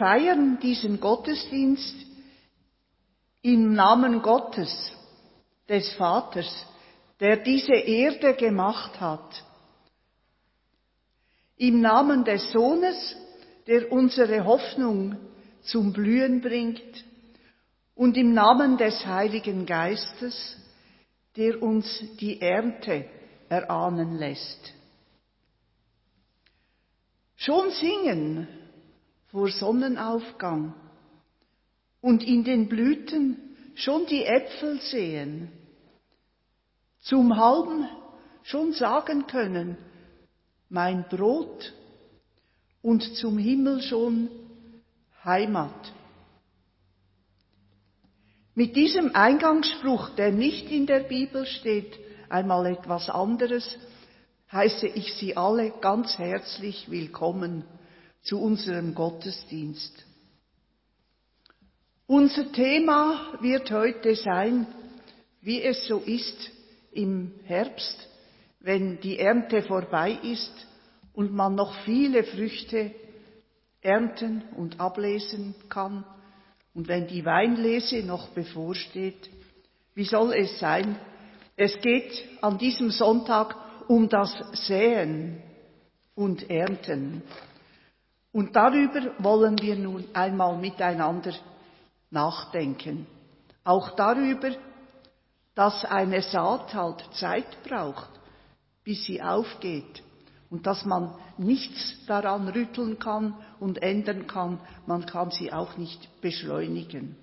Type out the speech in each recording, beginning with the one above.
Feiern diesen Gottesdienst im Namen Gottes, des Vaters, der diese Erde gemacht hat. Im Namen des Sohnes, der unsere Hoffnung zum Blühen bringt. Und im Namen des Heiligen Geistes, der uns die Ernte erahnen lässt. Schon singen vor Sonnenaufgang und in den Blüten schon die Äpfel sehen, zum Halben schon sagen können, mein Brot und zum Himmel schon Heimat. Mit diesem Eingangsspruch, der nicht in der Bibel steht, einmal etwas anderes, heiße ich Sie alle ganz herzlich willkommen zu unserem Gottesdienst. Unser Thema wird heute sein, wie es so ist im Herbst, wenn die Ernte vorbei ist und man noch viele Früchte ernten und ablesen kann und wenn die Weinlese noch bevorsteht. Wie soll es sein? Es geht an diesem Sonntag um das Säen und Ernten. Und darüber wollen wir nun einmal miteinander nachdenken. Auch darüber, dass eine Saat halt Zeit braucht, bis sie aufgeht und dass man nichts daran rütteln kann und ändern kann, man kann sie auch nicht beschleunigen.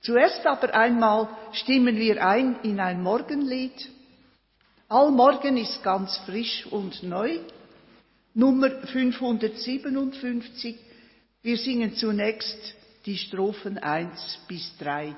Zuerst aber einmal stimmen wir ein in ein Morgenlied. Allmorgen ist ganz frisch und neu. Nummer 557. Wir singen zunächst die Strophen 1 bis 3.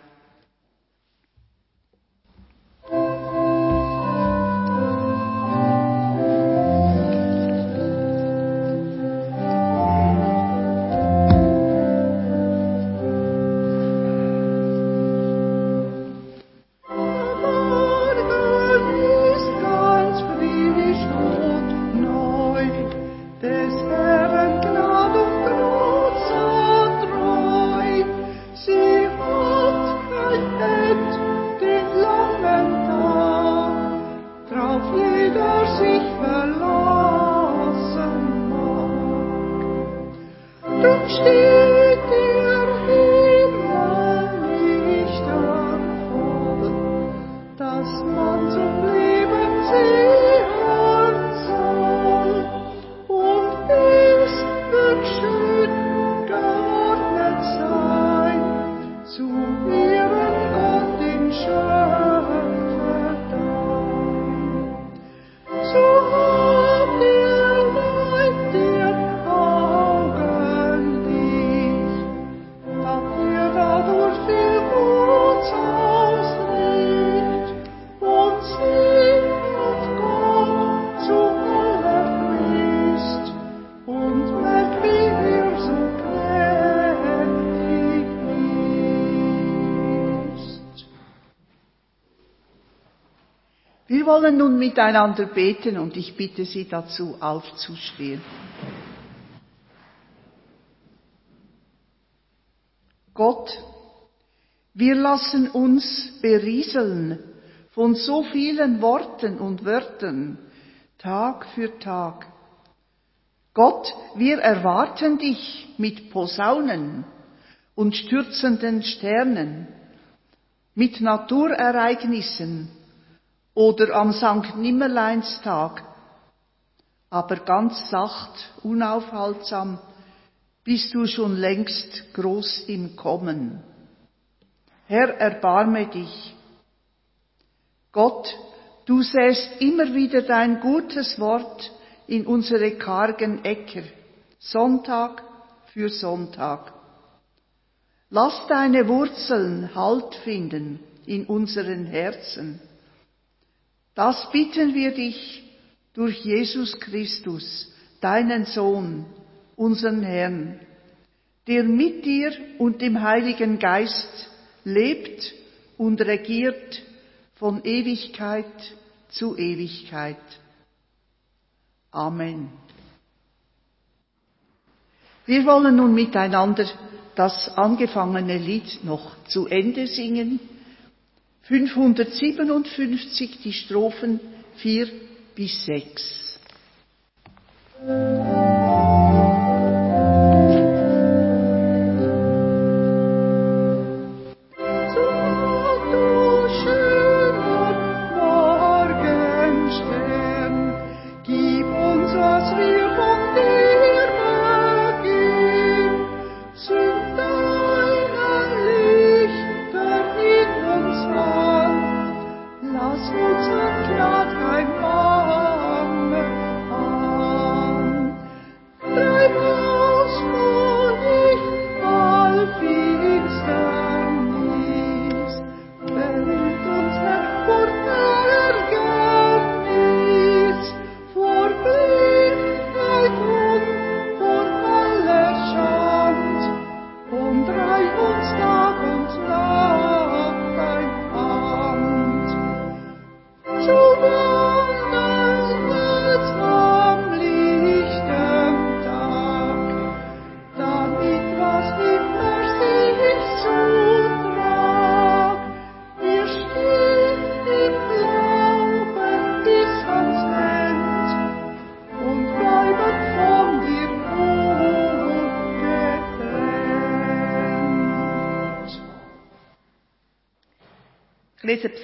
wollen nun miteinander beten und ich bitte Sie dazu aufzustehen. Gott, wir lassen uns berieseln von so vielen Worten und Wörtern, Tag für Tag. Gott, wir erwarten dich mit Posaunen und stürzenden Sternen, mit Naturereignissen, oder am Sankt Nimmerleinstag, aber ganz sacht, unaufhaltsam bist du schon längst groß im Kommen. Herr, erbarme dich. Gott, du säst immer wieder dein gutes Wort in unsere kargen Äcker, Sonntag für Sonntag. Lass deine Wurzeln Halt finden in unseren Herzen das bitten wir dich durch Jesus Christus, deinen Sohn, unseren Herrn, der mit dir und dem Heiligen Geist lebt und regiert von Ewigkeit zu Ewigkeit. Amen. Wir wollen nun miteinander das angefangene Lied noch zu Ende singen. 557 die Strophen 4 bis 6.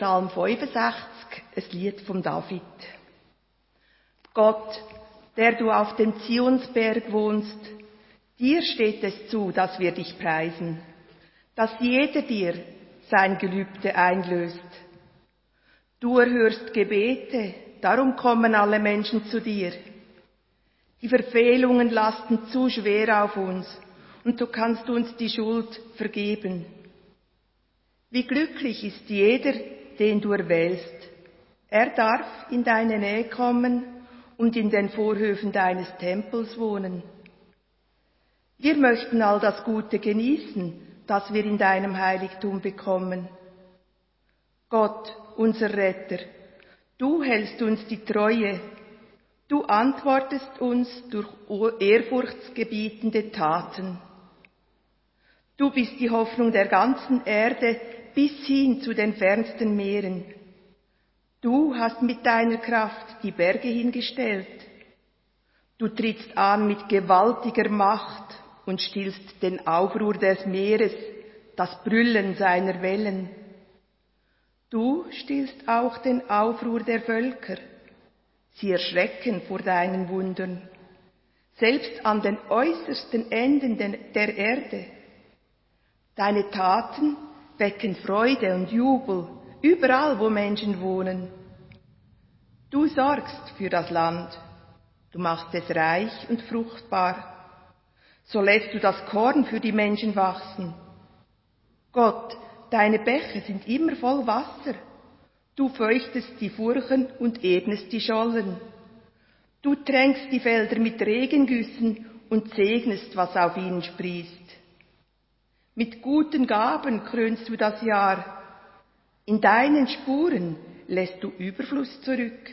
Psalm 65, ein Lied von David. Gott, der du auf dem Zionsberg wohnst, dir steht es zu, dass wir dich preisen, dass jeder dir sein Gelübde einlöst. Du erhörst Gebete, darum kommen alle Menschen zu dir. Die Verfehlungen lasten zu schwer auf uns und du kannst uns die Schuld vergeben. Wie glücklich ist jeder, den du erwählst. Er darf in deine Nähe kommen und in den Vorhöfen deines Tempels wohnen. Wir möchten all das Gute genießen, das wir in deinem Heiligtum bekommen. Gott, unser Retter, du hältst uns die Treue, du antwortest uns durch ehrfurchtsgebietende Taten. Du bist die Hoffnung der ganzen Erde, bis hin zu den fernsten Meeren. Du hast mit deiner Kraft die Berge hingestellt. Du trittst an mit gewaltiger Macht und stillst den Aufruhr des Meeres, das Brüllen seiner Wellen. Du stillst auch den Aufruhr der Völker. Sie erschrecken vor deinen Wundern, selbst an den äußersten Enden der Erde. Deine Taten wecken Freude und Jubel überall, wo Menschen wohnen. Du sorgst für das Land, du machst es reich und fruchtbar. So lässt du das Korn für die Menschen wachsen. Gott, deine Bäche sind immer voll Wasser. Du feuchtest die Furchen und ebnest die Schollen. Du tränkst die Felder mit Regengüssen und segnest, was auf ihnen sprießt. Mit guten Gaben krönst du das Jahr. In deinen Spuren lässt du Überfluss zurück.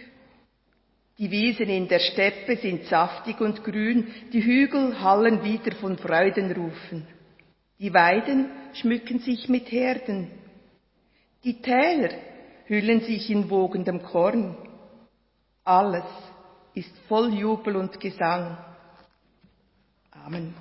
Die Wiesen in der Steppe sind saftig und grün, die Hügel hallen wieder von Freudenrufen. Die Weiden schmücken sich mit Herden. Die Täler hüllen sich in wogendem Korn. Alles ist voll Jubel und Gesang. Amen.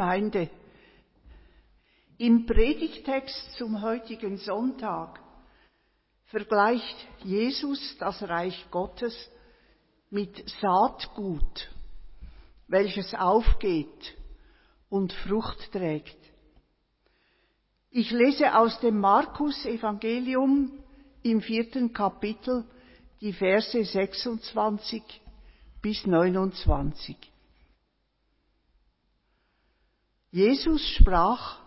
Gemeinde, im Predigtext zum heutigen Sonntag vergleicht Jesus das Reich Gottes mit Saatgut, welches aufgeht und Frucht trägt. Ich lese aus dem Markus Evangelium im vierten Kapitel die Verse 26 bis 29. Jesus sprach,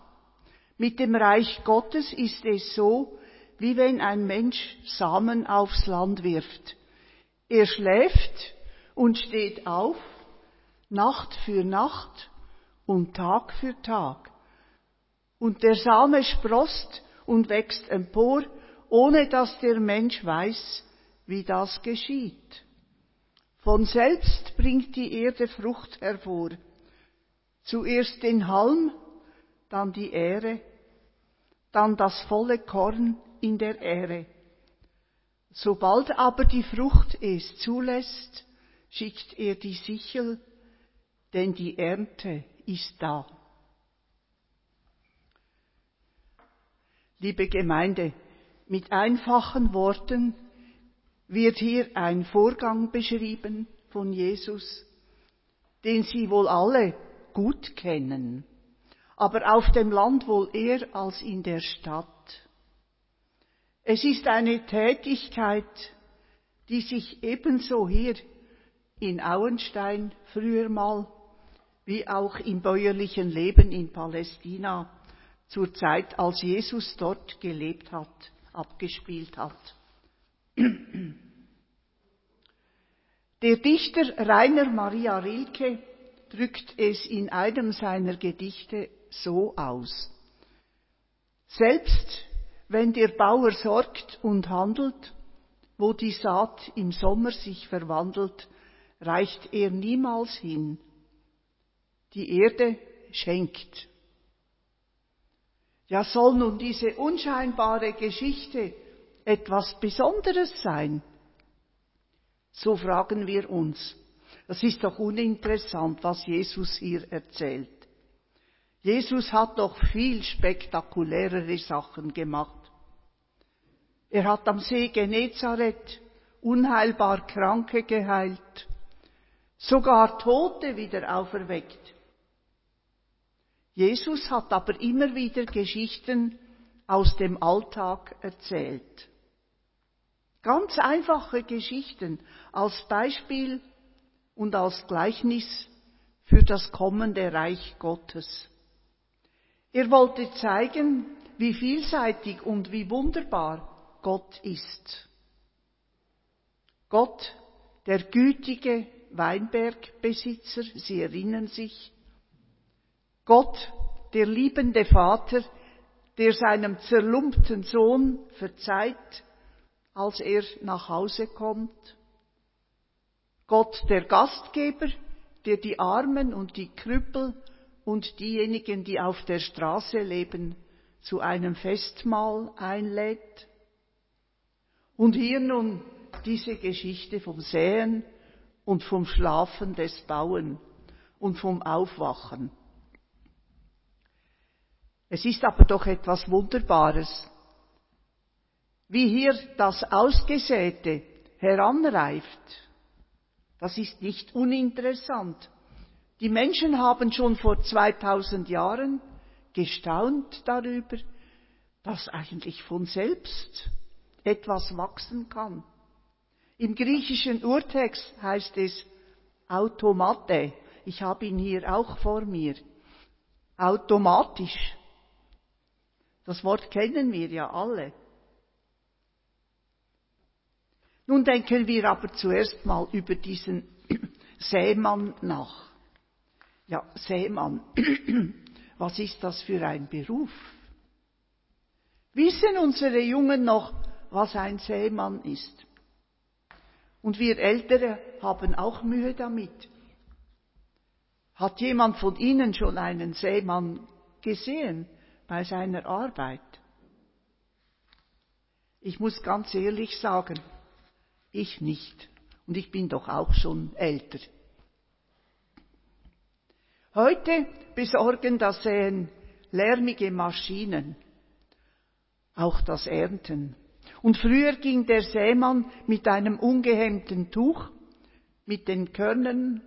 mit dem Reich Gottes ist es so, wie wenn ein Mensch Samen aufs Land wirft. Er schläft und steht auf, Nacht für Nacht und Tag für Tag. Und der Same sprost und wächst empor, ohne dass der Mensch weiß, wie das geschieht. Von selbst bringt die Erde Frucht hervor. Zuerst den Halm, dann die Ähre, dann das volle Korn in der Ähre. Sobald aber die Frucht es zulässt, schickt er die Sichel, denn die Ernte ist da. Liebe Gemeinde, mit einfachen Worten wird hier ein Vorgang beschrieben von Jesus, den Sie wohl alle gut kennen, aber auf dem Land wohl eher als in der Stadt. Es ist eine Tätigkeit, die sich ebenso hier in Auenstein früher mal wie auch im bäuerlichen Leben in Palästina zur Zeit, als Jesus dort gelebt hat, abgespielt hat. Der Dichter Rainer Maria Rilke drückt es in einem seiner Gedichte so aus. Selbst wenn der Bauer sorgt und handelt, wo die Saat im Sommer sich verwandelt, reicht er niemals hin. Die Erde schenkt. Ja, soll nun diese unscheinbare Geschichte etwas Besonderes sein? So fragen wir uns. Das ist doch uninteressant, was Jesus hier erzählt. Jesus hat doch viel spektakulärere Sachen gemacht. Er hat am See Genezareth unheilbar Kranke geheilt, sogar Tote wieder auferweckt. Jesus hat aber immer wieder Geschichten aus dem Alltag erzählt. Ganz einfache Geschichten als Beispiel und als Gleichnis für das kommende Reich Gottes. Er wollte zeigen, wie vielseitig und wie wunderbar Gott ist. Gott, der gütige Weinbergbesitzer, Sie erinnern sich, Gott, der liebende Vater, der seinem zerlumpten Sohn verzeiht, als er nach Hause kommt. Gott, der Gastgeber, der die Armen und die Krüppel und diejenigen, die auf der Straße leben, zu einem Festmahl einlädt. Und hier nun diese Geschichte vom Säen und vom Schlafen des Bauen und vom Aufwachen. Es ist aber doch etwas Wunderbares, wie hier das Ausgesäte heranreift. Das ist nicht uninteressant. Die Menschen haben schon vor 2000 Jahren gestaunt darüber, dass eigentlich von selbst etwas wachsen kann. Im griechischen Urtext heißt es automate. Ich habe ihn hier auch vor mir. Automatisch. Das Wort kennen wir ja alle. Nun denken wir aber zuerst mal über diesen Sämann nach. Ja, Sämann, was ist das für ein Beruf? Wissen unsere Jungen noch, was ein Sämann ist? Und wir Ältere haben auch Mühe damit. Hat jemand von Ihnen schon einen Sämann gesehen bei seiner Arbeit? Ich muss ganz ehrlich sagen, ich nicht. Und ich bin doch auch schon älter. Heute besorgen das Säen lärmige Maschinen, auch das Ernten. Und früher ging der Sämann mit einem ungehemmten Tuch, mit den Körnern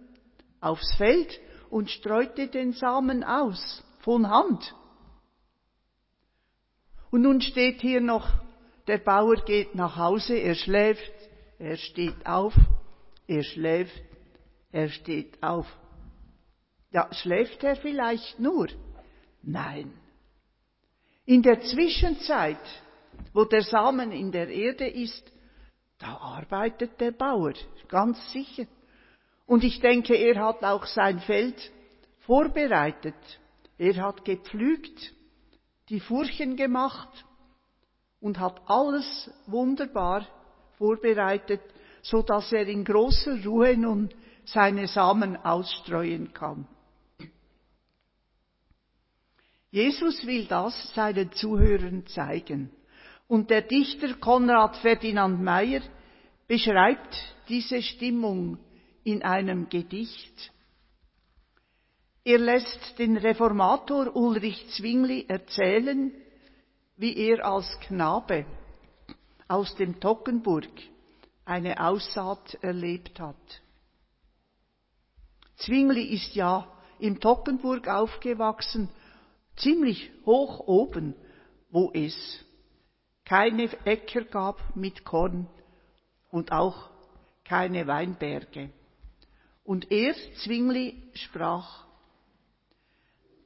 aufs Feld und streute den Samen aus, von Hand. Und nun steht hier noch, der Bauer geht nach Hause, er schläft, er steht auf, er schläft, er steht auf. Ja, schläft er vielleicht nur? Nein. In der Zwischenzeit, wo der Samen in der Erde ist, da arbeitet der Bauer, ganz sicher. Und ich denke, er hat auch sein Feld vorbereitet. Er hat gepflügt, die Furchen gemacht und hat alles wunderbar vorbereitet, so dass er in großer Ruhe nun seine Samen ausstreuen kann. Jesus will das seinen Zuhörern zeigen. Und der Dichter Konrad Ferdinand Meyer beschreibt diese Stimmung in einem Gedicht. Er lässt den Reformator Ulrich Zwingli erzählen, wie er als Knabe aus dem Tockenburg eine Aussaat erlebt hat. Zwingli ist ja im Tockenburg aufgewachsen, ziemlich hoch oben, wo es keine Äcker gab mit Korn und auch keine Weinberge. Und er, Zwingli, sprach,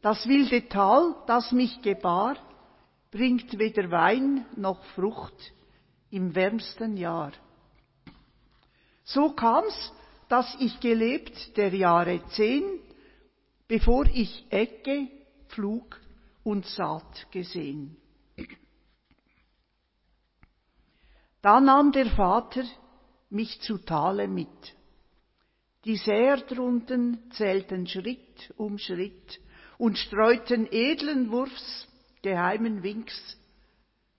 das wilde Tal, das mich gebar, bringt weder Wein noch Frucht im wärmsten Jahr. So kam's, dass ich gelebt der Jahre zehn, bevor ich Ecke, Pflug und Saat gesehen. Da nahm der Vater mich zu Tale mit. Die Säer drunten zählten Schritt um Schritt und streuten edlen Wurfs, geheimen Winks,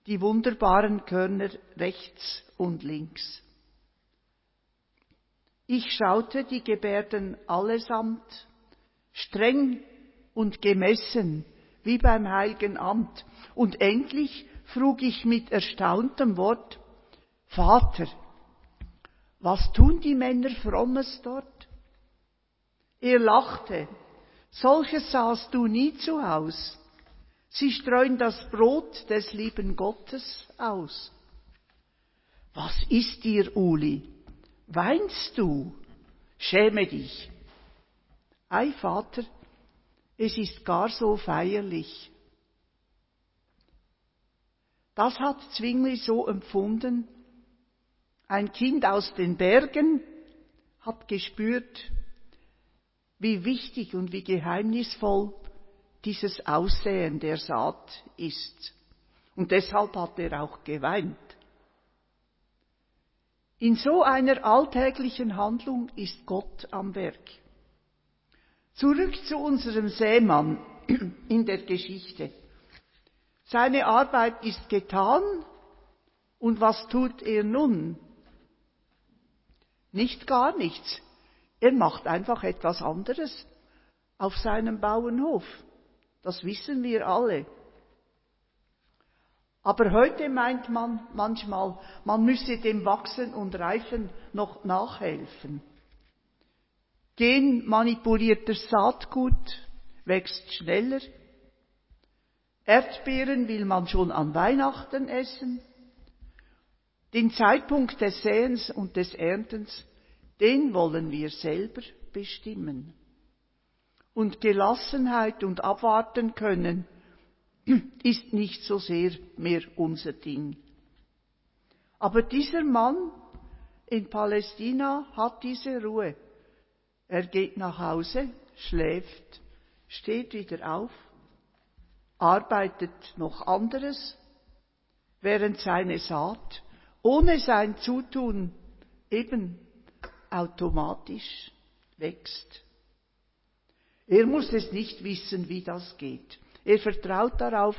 die wunderbaren Körner rechts und links. Ich schaute die Gebärden allesamt, streng und gemessen, wie beim heiligen Amt, und endlich frug ich mit erstauntem Wort, Vater, was tun die Männer Frommes dort? Er lachte, solches sahst du nie zu Haus. Sie streuen das Brot des lieben Gottes aus. Was ist dir, Uli? Weinst du? Schäme dich. Ei, Vater, es ist gar so feierlich. Das hat Zwingli so empfunden. Ein Kind aus den Bergen hat gespürt, wie wichtig und wie geheimnisvoll dieses Aussehen der Saat ist. Und deshalb hat er auch geweint. In so einer alltäglichen Handlung ist Gott am Werk. Zurück zu unserem Seemann in der Geschichte. Seine Arbeit ist getan und was tut er nun? Nicht gar nichts. Er macht einfach etwas anderes auf seinem Bauernhof. Das wissen wir alle. Aber heute meint man manchmal, man müsse dem Wachsen und Reifen noch nachhelfen. Genmanipuliertes Saatgut wächst schneller. Erdbeeren will man schon an Weihnachten essen. Den Zeitpunkt des Säens und des Erntens, den wollen wir selber bestimmen. Und Gelassenheit und Abwarten können ist nicht so sehr mehr unser Ding. Aber dieser Mann in Palästina hat diese Ruhe. Er geht nach Hause, schläft, steht wieder auf, arbeitet noch anderes, während seine Saat ohne sein Zutun eben automatisch wächst. Er muss es nicht wissen, wie das geht. Er vertraut darauf,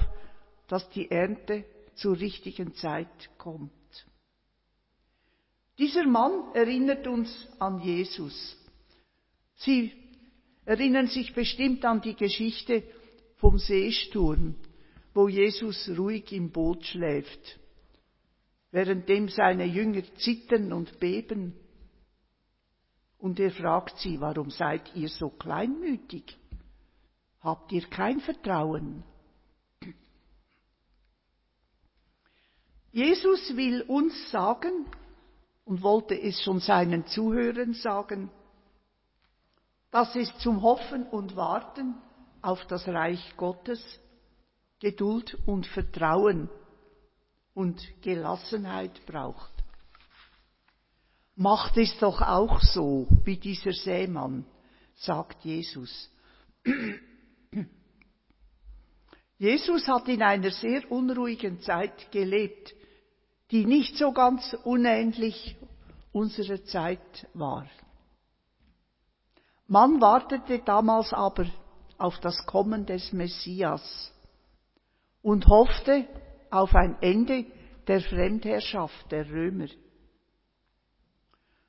dass die Ernte zur richtigen Zeit kommt. Dieser Mann erinnert uns an Jesus. Sie erinnern sich bestimmt an die Geschichte vom Seesturm, wo Jesus ruhig im Boot schläft, währenddem seine Jünger zittern und beben. Und er fragt sie, warum seid ihr so kleinmütig? Habt ihr kein Vertrauen? Jesus will uns sagen und wollte es schon seinen Zuhörern sagen, dass es zum Hoffen und Warten auf das Reich Gottes Geduld und Vertrauen und Gelassenheit braucht. Macht es doch auch so wie dieser Sämann, sagt Jesus. Jesus hat in einer sehr unruhigen Zeit gelebt, die nicht so ganz unähnlich unserer Zeit war. Man wartete damals aber auf das Kommen des Messias und hoffte auf ein Ende der Fremdherrschaft der Römer.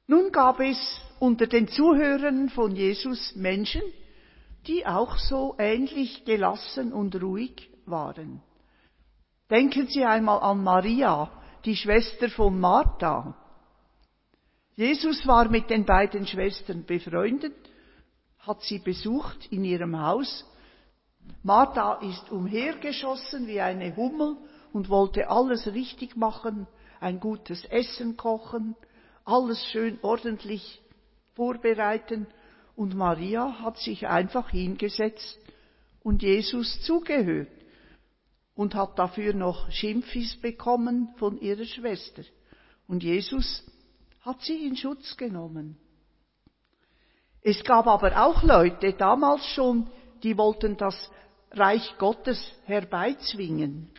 Nun gab es unter den Zuhörern von Jesus Menschen, die auch so ähnlich gelassen und ruhig waren. Denken Sie einmal an Maria, die Schwester von Martha. Jesus war mit den beiden Schwestern befreundet, hat sie besucht in ihrem Haus. Martha ist umhergeschossen wie eine Hummel und wollte alles richtig machen, ein gutes Essen kochen, alles schön ordentlich vorbereiten. Und Maria hat sich einfach hingesetzt und Jesus zugehört und hat dafür noch Schimpfis bekommen von ihrer Schwester. Und Jesus hat sie in Schutz genommen. Es gab aber auch Leute damals schon, die wollten das Reich Gottes herbeizwingen.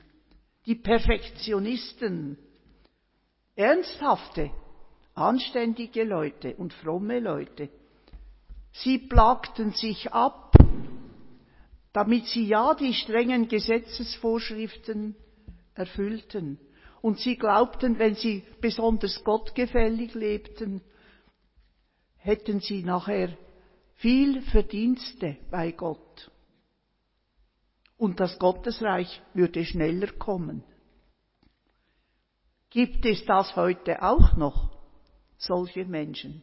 Die Perfektionisten. Ernsthafte, anständige Leute und fromme Leute. Sie plagten sich ab damit sie ja die strengen Gesetzesvorschriften erfüllten. Und sie glaubten, wenn sie besonders gottgefällig lebten, hätten sie nachher viel Verdienste bei Gott. Und das Gottesreich würde schneller kommen. Gibt es das heute auch noch, solche Menschen?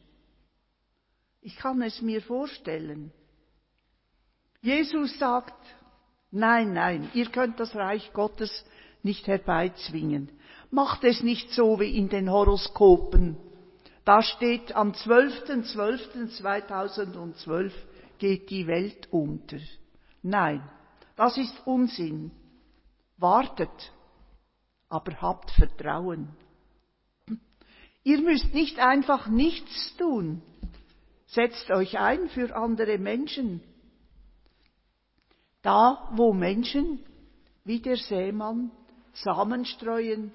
Ich kann es mir vorstellen. Jesus sagt, nein, nein, ihr könnt das Reich Gottes nicht herbeizwingen. Macht es nicht so wie in den Horoskopen. Da steht, am 12.12.2012 geht die Welt unter. Nein, das ist Unsinn. Wartet, aber habt Vertrauen. Ihr müsst nicht einfach nichts tun. Setzt euch ein für andere Menschen. Da, wo Menschen wie der Seemann Samen streuen,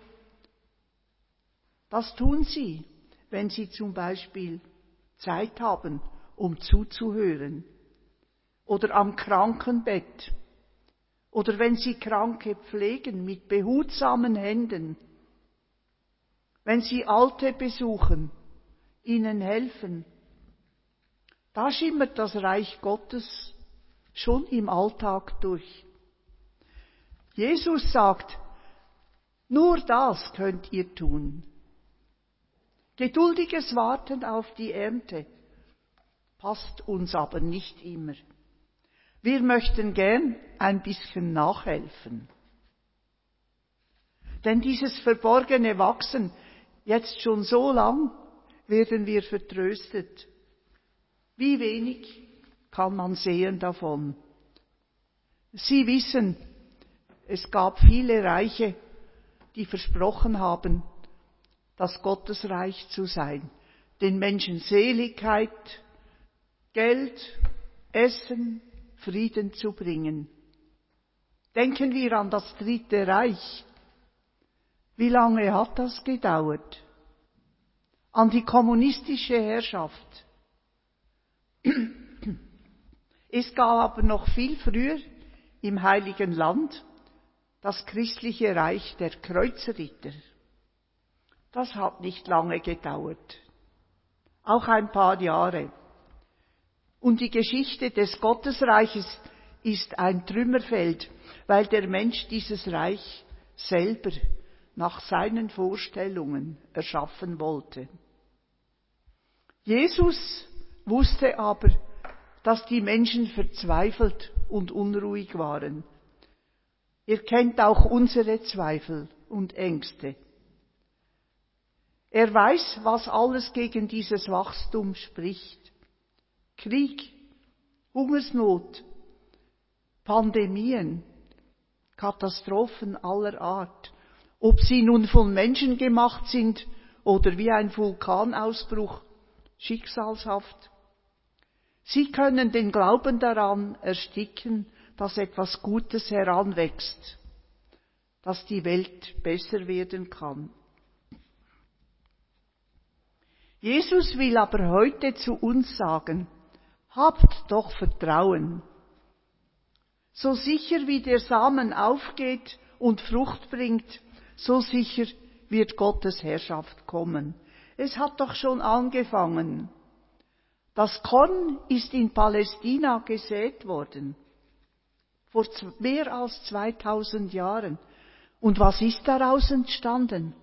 das tun sie, wenn sie zum Beispiel Zeit haben, um zuzuhören, oder am Krankenbett, oder wenn sie Kranke pflegen mit behutsamen Händen, wenn sie Alte besuchen, ihnen helfen. Da schimmert das Reich Gottes schon im Alltag durch. Jesus sagt, nur das könnt ihr tun. Geduldiges Warten auf die Ernte passt uns aber nicht immer. Wir möchten gern ein bisschen nachhelfen. Denn dieses verborgene Wachsen, jetzt schon so lang, werden wir vertröstet. Wie wenig kann man sehen davon. Sie wissen, es gab viele Reiche, die versprochen haben, das Gottesreich zu sein, den Menschen Seligkeit, Geld, Essen, Frieden zu bringen. Denken wir an das Dritte Reich. Wie lange hat das gedauert? An die kommunistische Herrschaft. Es gab aber noch viel früher im Heiligen Land das christliche Reich der Kreuzritter. Das hat nicht lange gedauert, auch ein paar Jahre. Und die Geschichte des Gottesreiches ist ein Trümmerfeld, weil der Mensch dieses Reich selber nach seinen Vorstellungen erschaffen wollte. Jesus wusste aber, dass die Menschen verzweifelt und unruhig waren. Ihr kennt auch unsere Zweifel und Ängste. Er weiß, was alles gegen dieses Wachstum spricht. Krieg, Hungersnot, Pandemien, Katastrophen aller Art, ob sie nun von Menschen gemacht sind oder wie ein Vulkanausbruch, schicksalshaft. Sie können den Glauben daran ersticken, dass etwas Gutes heranwächst, dass die Welt besser werden kann. Jesus will aber heute zu uns sagen, habt doch Vertrauen. So sicher wie der Samen aufgeht und Frucht bringt, so sicher wird Gottes Herrschaft kommen. Es hat doch schon angefangen. Das Korn ist in Palästina gesät worden. Vor mehr als 2000 Jahren. Und was ist daraus entstanden?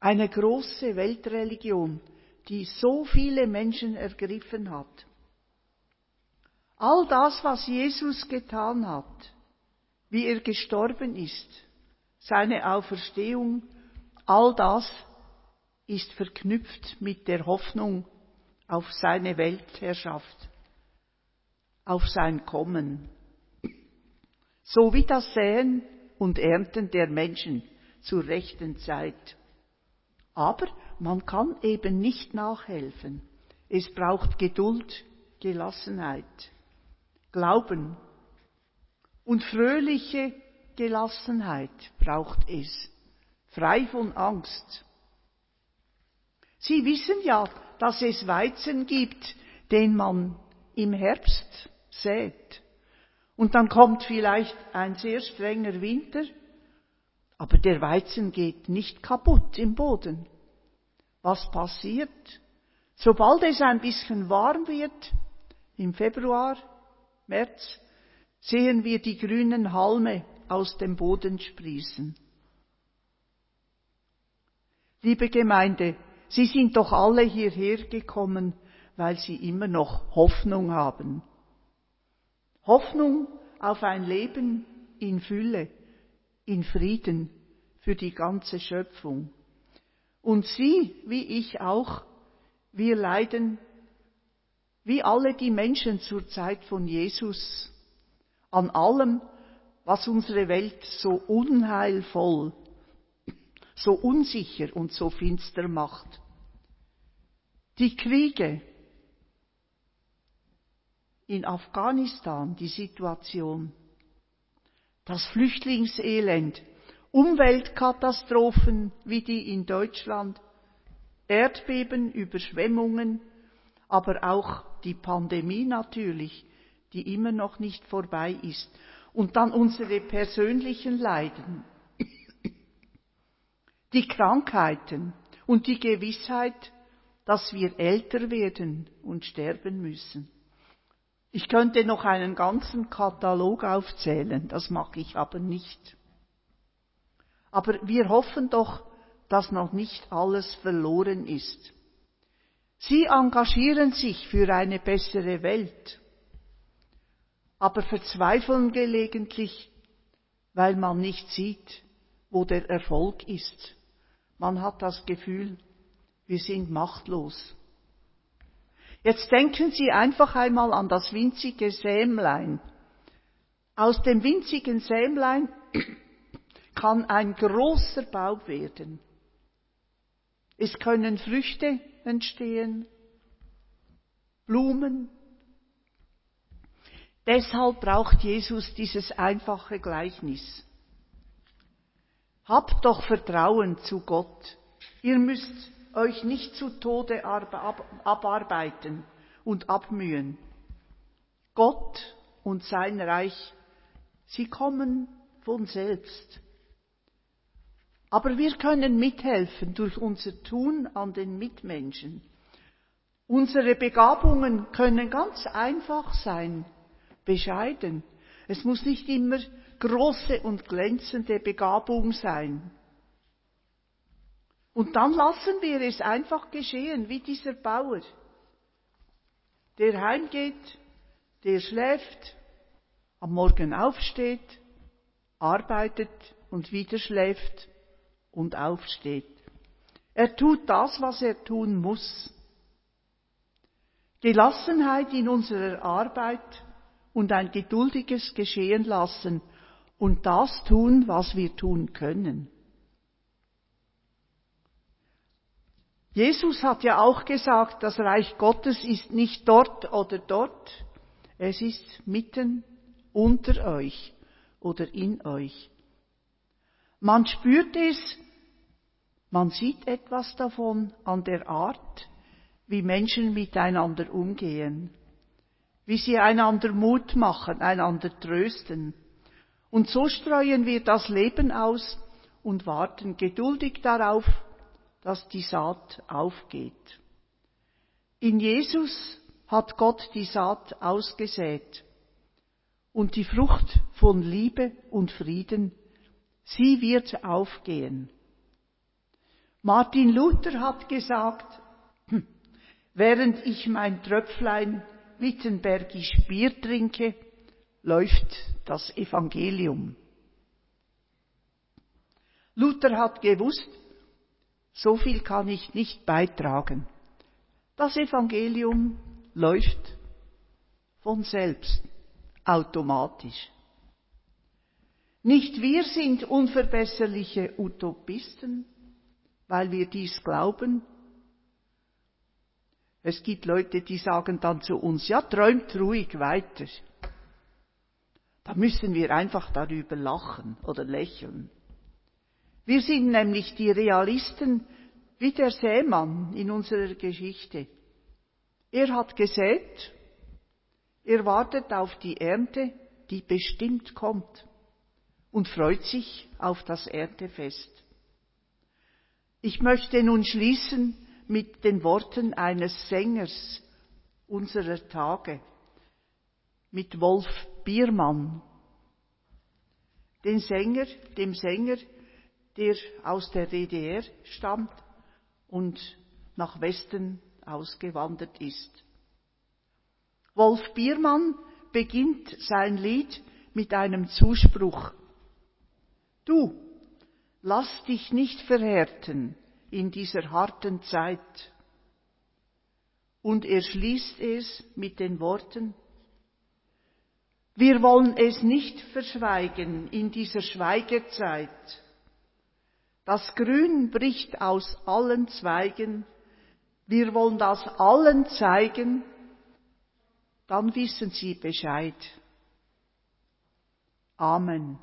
Eine große Weltreligion, die so viele Menschen ergriffen hat. All das, was Jesus getan hat, wie er gestorben ist, seine Auferstehung, all das ist verknüpft mit der Hoffnung auf seine Weltherrschaft, auf sein Kommen, so wie das Säen und Ernten der Menschen zur rechten Zeit. Aber man kann eben nicht nachhelfen. Es braucht Geduld, Gelassenheit. Glauben und fröhliche Gelassenheit braucht es, frei von Angst. Sie wissen ja, dass es Weizen gibt, den man im Herbst sät. Und dann kommt vielleicht ein sehr strenger Winter, aber der Weizen geht nicht kaputt im Boden. Was passiert? Sobald es ein bisschen warm wird, im Februar, März sehen wir die grünen Halme aus dem Boden sprießen. Liebe Gemeinde, Sie sind doch alle hierher gekommen, weil Sie immer noch Hoffnung haben. Hoffnung auf ein Leben in Fülle, in Frieden für die ganze Schöpfung. Und Sie, wie ich auch, wir leiden wie alle die Menschen zur Zeit von Jesus, an allem, was unsere Welt so unheilvoll, so unsicher und so finster macht. Die Kriege in Afghanistan, die Situation, das Flüchtlingselend, Umweltkatastrophen wie die in Deutschland, Erdbeben, Überschwemmungen, aber auch die Pandemie natürlich, die immer noch nicht vorbei ist. Und dann unsere persönlichen Leiden, die Krankheiten und die Gewissheit, dass wir älter werden und sterben müssen. Ich könnte noch einen ganzen Katalog aufzählen, das mache ich aber nicht. Aber wir hoffen doch, dass noch nicht alles verloren ist. Sie engagieren sich für eine bessere Welt, aber verzweifeln gelegentlich, weil man nicht sieht, wo der Erfolg ist. Man hat das Gefühl, wir sind machtlos. Jetzt denken Sie einfach einmal an das winzige Sämlein. Aus dem winzigen Sämlein kann ein großer Baum werden. Es können Früchte entstehen, Blumen. Deshalb braucht Jesus dieses einfache Gleichnis. Habt doch Vertrauen zu Gott. Ihr müsst euch nicht zu Tode abarbeiten und abmühen. Gott und sein Reich, sie kommen von selbst. Aber wir können mithelfen durch unser Tun an den Mitmenschen. Unsere Begabungen können ganz einfach sein, bescheiden. Es muss nicht immer große und glänzende Begabung sein. Und dann lassen wir es einfach geschehen, wie dieser Bauer, der heimgeht, der schläft, am Morgen aufsteht, arbeitet und wieder schläft und aufsteht. Er tut das, was er tun muss. Gelassenheit in unserer Arbeit und ein geduldiges Geschehen lassen und das tun, was wir tun können. Jesus hat ja auch gesagt, das Reich Gottes ist nicht dort oder dort, es ist mitten unter euch oder in euch. Man spürt es, man sieht etwas davon an der Art, wie Menschen miteinander umgehen, wie sie einander Mut machen, einander trösten. Und so streuen wir das Leben aus und warten geduldig darauf, dass die Saat aufgeht. In Jesus hat Gott die Saat ausgesät und die Frucht von Liebe und Frieden, sie wird aufgehen. Martin Luther hat gesagt, Während ich mein Tröpflein Wittenbergisch Bier trinke, läuft das Evangelium. Luther hat gewusst, so viel kann ich nicht beitragen. Das Evangelium läuft von selbst, automatisch. Nicht wir sind unverbesserliche Utopisten, weil wir dies glauben, es gibt Leute, die sagen dann zu uns, ja, träumt ruhig weiter. Da müssen wir einfach darüber lachen oder lächeln. Wir sind nämlich die Realisten wie der Sämann in unserer Geschichte. Er hat gesät, er wartet auf die Ernte, die bestimmt kommt und freut sich auf das Erntefest. Ich möchte nun schließen mit den Worten eines Sängers unserer Tage, mit Wolf Biermann. Den Sänger, dem Sänger, der aus der DDR stammt und nach Westen ausgewandert ist. Wolf Biermann beginnt sein Lied mit einem Zuspruch. Du, lass dich nicht verhärten, in dieser harten Zeit. Und er schließt es mit den Worten, wir wollen es nicht verschweigen in dieser Schweigezeit. Das Grün bricht aus allen Zweigen, wir wollen das allen zeigen, dann wissen sie Bescheid. Amen.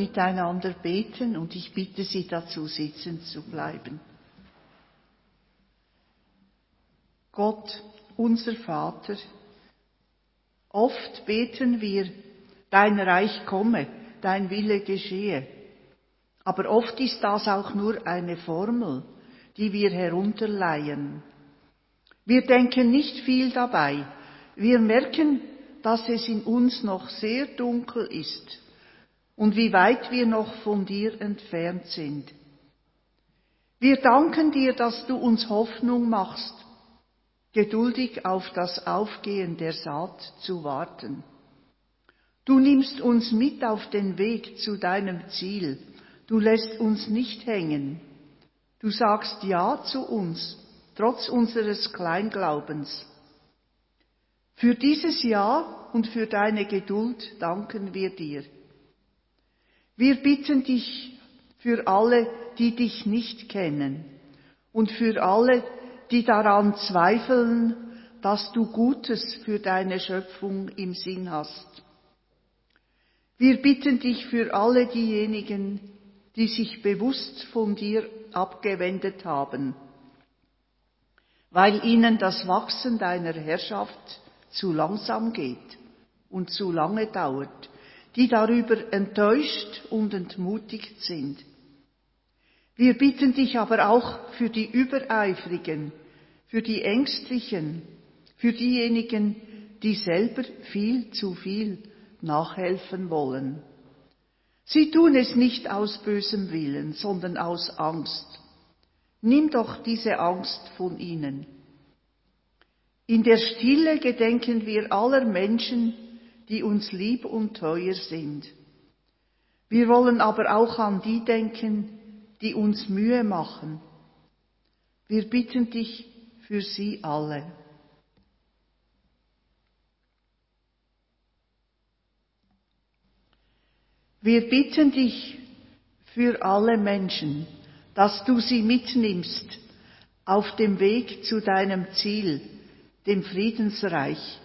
Miteinander beten und ich bitte Sie dazu sitzen zu bleiben. Gott, unser Vater, oft beten wir, dein Reich komme, dein Wille geschehe. Aber oft ist das auch nur eine Formel, die wir herunterleihen. Wir denken nicht viel dabei. Wir merken, dass es in uns noch sehr dunkel ist und wie weit wir noch von dir entfernt sind. Wir danken dir, dass du uns Hoffnung machst, geduldig auf das Aufgehen der Saat zu warten. Du nimmst uns mit auf den Weg zu deinem Ziel. Du lässt uns nicht hängen. Du sagst Ja zu uns, trotz unseres Kleinglaubens. Für dieses Ja und für deine Geduld danken wir dir. Wir bitten dich für alle, die dich nicht kennen und für alle, die daran zweifeln, dass du Gutes für deine Schöpfung im Sinn hast. Wir bitten dich für alle diejenigen, die sich bewusst von dir abgewendet haben, weil ihnen das Wachsen deiner Herrschaft zu langsam geht und zu lange dauert die darüber enttäuscht und entmutigt sind. Wir bitten dich aber auch für die Übereifrigen, für die Ängstlichen, für diejenigen, die selber viel zu viel nachhelfen wollen. Sie tun es nicht aus bösem Willen, sondern aus Angst. Nimm doch diese Angst von ihnen. In der Stille gedenken wir aller Menschen, die uns lieb und teuer sind. Wir wollen aber auch an die denken, die uns Mühe machen. Wir bitten dich für sie alle. Wir bitten dich für alle Menschen, dass du sie mitnimmst auf dem Weg zu deinem Ziel, dem Friedensreich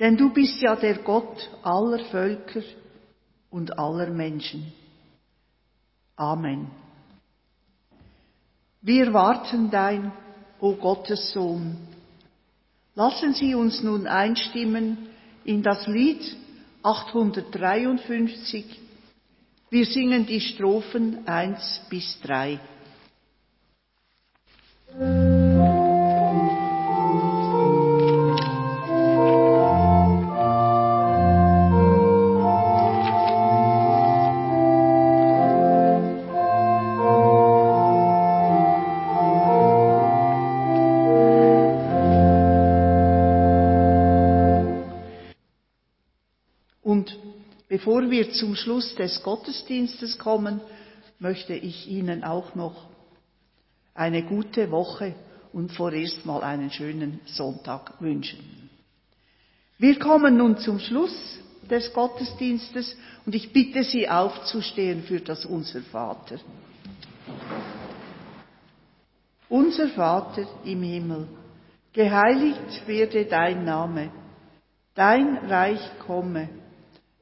denn du bist ja der Gott aller Völker und aller Menschen. Amen. Wir warten dein, o Gottes Sohn. Lassen Sie uns nun einstimmen in das Lied 853. Wir singen die Strophen 1 bis 3. Bevor wir zum Schluss des Gottesdienstes kommen, möchte ich Ihnen auch noch eine gute Woche und vorerst mal einen schönen Sonntag wünschen. Wir kommen nun zum Schluss des Gottesdienstes und ich bitte Sie aufzustehen für das Unser Vater. Unser Vater im Himmel, geheiligt werde dein Name, dein Reich komme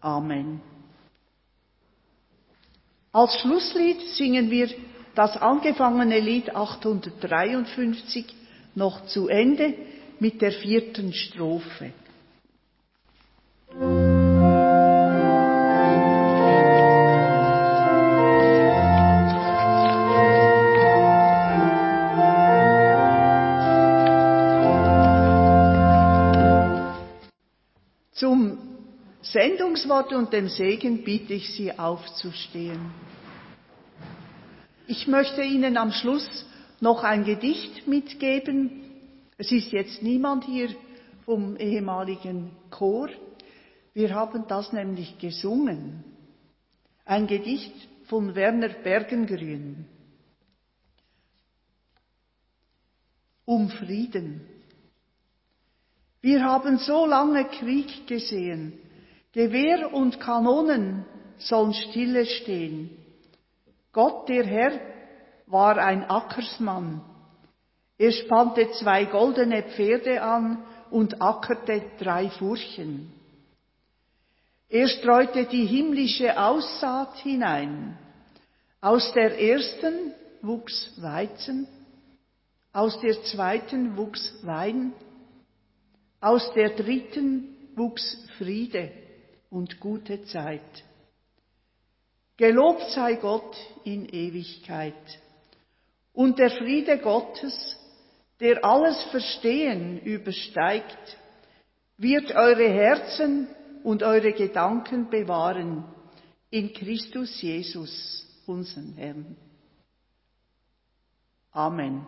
Amen. Als Schlusslied singen wir das angefangene Lied 853 noch zu Ende mit der vierten Strophe. Sendungswort und dem Segen bitte ich Sie aufzustehen. Ich möchte Ihnen am Schluss noch ein Gedicht mitgeben. Es ist jetzt niemand hier vom ehemaligen Chor. Wir haben das nämlich gesungen. Ein Gedicht von Werner Bergengrün. Um Frieden. Wir haben so lange Krieg gesehen. Gewehr und Kanonen sollen stille stehen. Gott, der Herr, war ein Ackersmann. Er spannte zwei goldene Pferde an und ackerte drei Furchen. Er streute die himmlische Aussaat hinein. Aus der ersten wuchs Weizen, aus der zweiten wuchs Wein, aus der dritten wuchs Friede und gute Zeit. Gelobt sei Gott in Ewigkeit. Und der Friede Gottes, der alles Verstehen übersteigt, wird eure Herzen und eure Gedanken bewahren in Christus Jesus, unseren Herrn. Amen.